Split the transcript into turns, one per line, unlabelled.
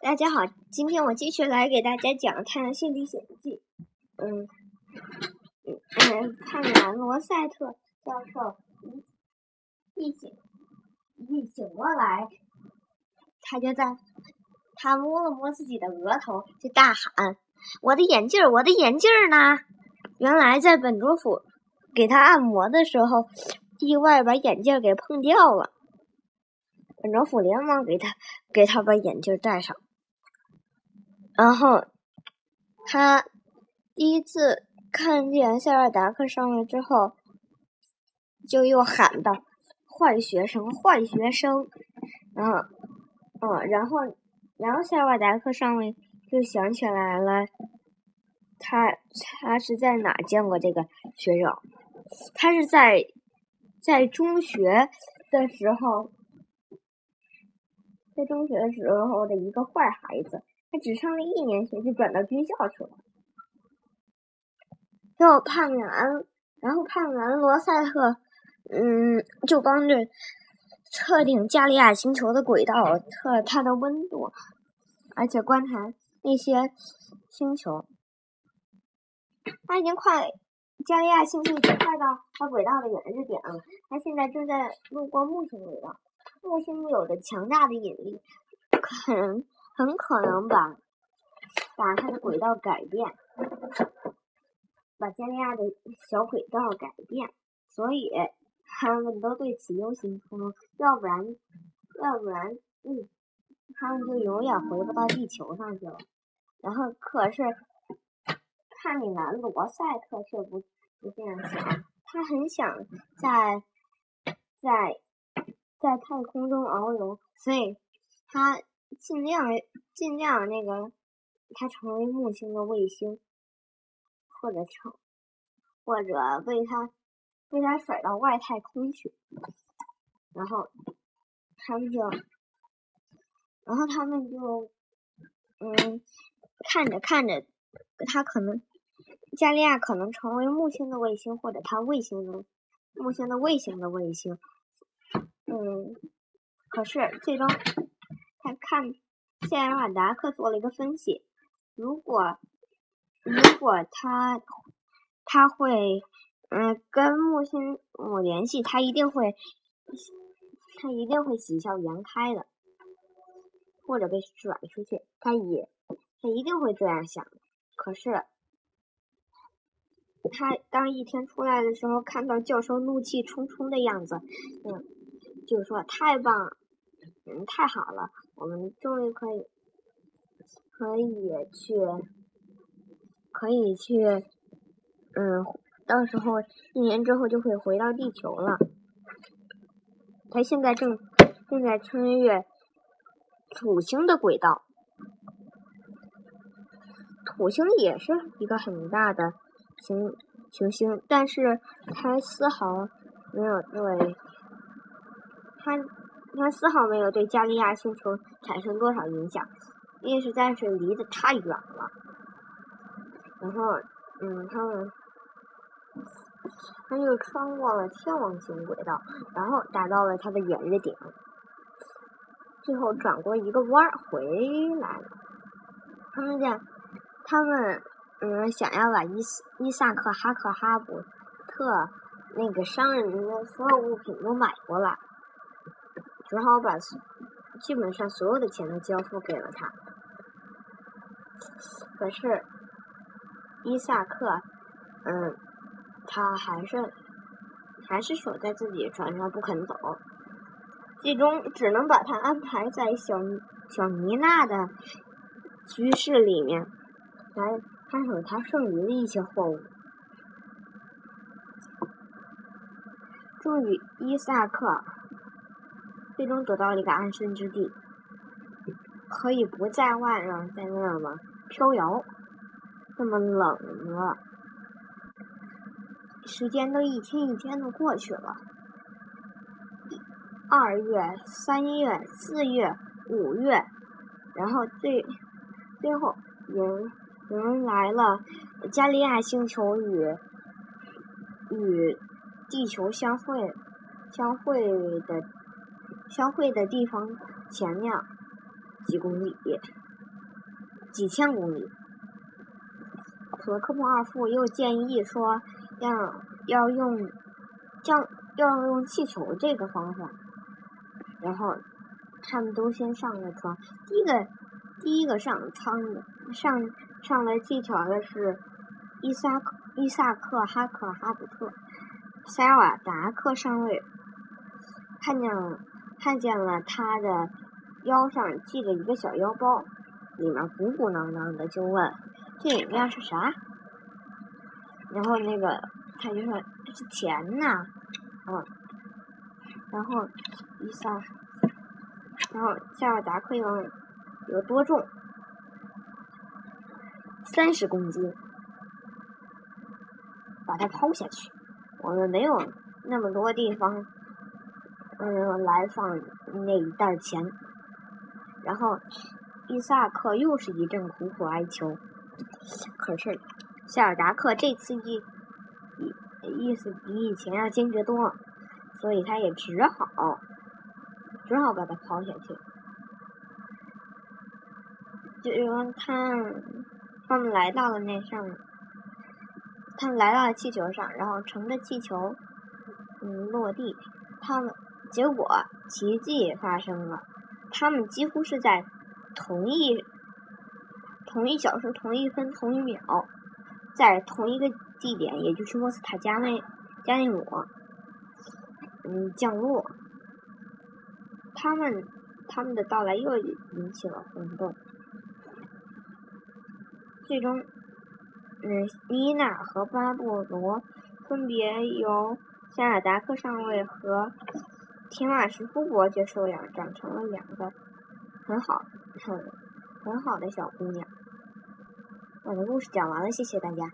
大家好，今天我继续来给大家讲《太阳系历险记》。嗯嗯，看完罗塞特教授一醒一醒过来，他就在他摸了摸自己的额头，就大喊：“我的眼镜儿，我的眼镜儿呢？”原来在本卓府给他按摩的时候，意外把眼镜给碰掉了。本卓府连忙给他给他把眼镜戴上。然后，他第一次看见塞尔达克上来之后，就又喊道：“坏学生，坏学生！”然后，嗯，然后，然后塞尔达克上尉就想起来了，他他是在哪见过这个学生？他是在在中学的时候，在中学的时候的一个坏孩子。他只上了一年学，就转到军校去了。后判完，然后判完罗塞特，嗯，就帮着测定加利亚星球的轨道，测它的温度，而且观察那些星球。他已经快，加利亚星球已经快到它轨道的远日点了。他现在正在路过木星轨道，木星有着强大的引力，可能。很可能把把它的轨道改变，把加利亚的小轨道改变，所以他们都对此忧心忡忡。要不然，要不然，嗯，他们就永远回不到地球上去了。然后，可是帕米兰罗塞特却不不这样想，他很想在在在太空中遨游，所以他。尽量尽量那个，它成为木星的卫星，或者成，或者被它被它甩到外太空去，然后他们就，然后他们就，嗯，看着看着，它可能加利亚可能成为木星的卫星，或者它卫星的木星的卫星的卫星，嗯，可是最终。他看塞尔瓦达克做了一个分析，如果如果他他会嗯跟木星我联系，他一定会他一定会喜笑颜开的，或者被甩出去，他也他一定会这样想。可是他当一天出来的时候，看到教授怒气冲冲的样子，嗯，就说太棒了。嗯，太好了，我们终于可以可以去可以去，嗯，到时候一年之后就会回到地球了。他现在正正在穿越土星的轨道，土星也是一个很大的行行星，但是它丝毫没有对它。它丝毫没有对加利亚星球产生多少影响，因为实在是离得太远了。然后，嗯，他们，他就穿过了天王星轨道，然后达到了它的原始点，最后转过一个弯儿回来了。他们讲，他们，嗯，想要把伊伊萨克哈克哈伯特那个商人的所有物品都买过来。只好把基本上所有的钱都交付给了他。可是伊萨克，嗯，他还是还是守在自己船上不肯走，最终只能把他安排在小小妮娜的居室里面，来看守他剩余的一些货物。终于，伊萨克。最终得到了一个安身之地，可以不在外上在那么飘摇，那么冷了。时间都一天一天的过去了，二月、三月、四月、五月，然后最最后迎迎来了加利亚星球与与地球相会相会的。相会的地方前面，几公里、几千公里。可科莫二副又建议说，要要用降要用气球这个方法。然后他们都先上了船。第一个第一个上舱的上上了气球的是伊萨克伊萨克哈克哈普特。塞瓦达克上尉看见了看见了他的腰上系着一个小腰包，里面鼓鼓囊囊的，就问：“这里面是啥？”然后那个他就说这：“是钱呐。”嗯，然后伊萨，然后夏尔达克又问：“有多重？”三十公斤，把它抛下去。我们没有那么多地方，嗯，来放那一袋钱。然后伊萨克又是一阵苦苦哀求，可是夏尔达克这次意意意思比以前要坚决多了，所以他也只好只好把它抛下去。就他他们来到了那上面。他们来到了气球上，然后乘着气球，嗯，落地。他们结果奇迹发生了，他们几乎是在同一同一小时、同一分、同一秒，在同一个地点，也就是莫斯塔加内加内姆，嗯，降落。他们他们的到来又引起了轰动，最终。嗯，妮娜和巴布罗分别由塞尔达克上尉和天马什夫伯爵收养，长成了两个很好、很很好的小姑娘。我的故事讲完了，谢谢大家。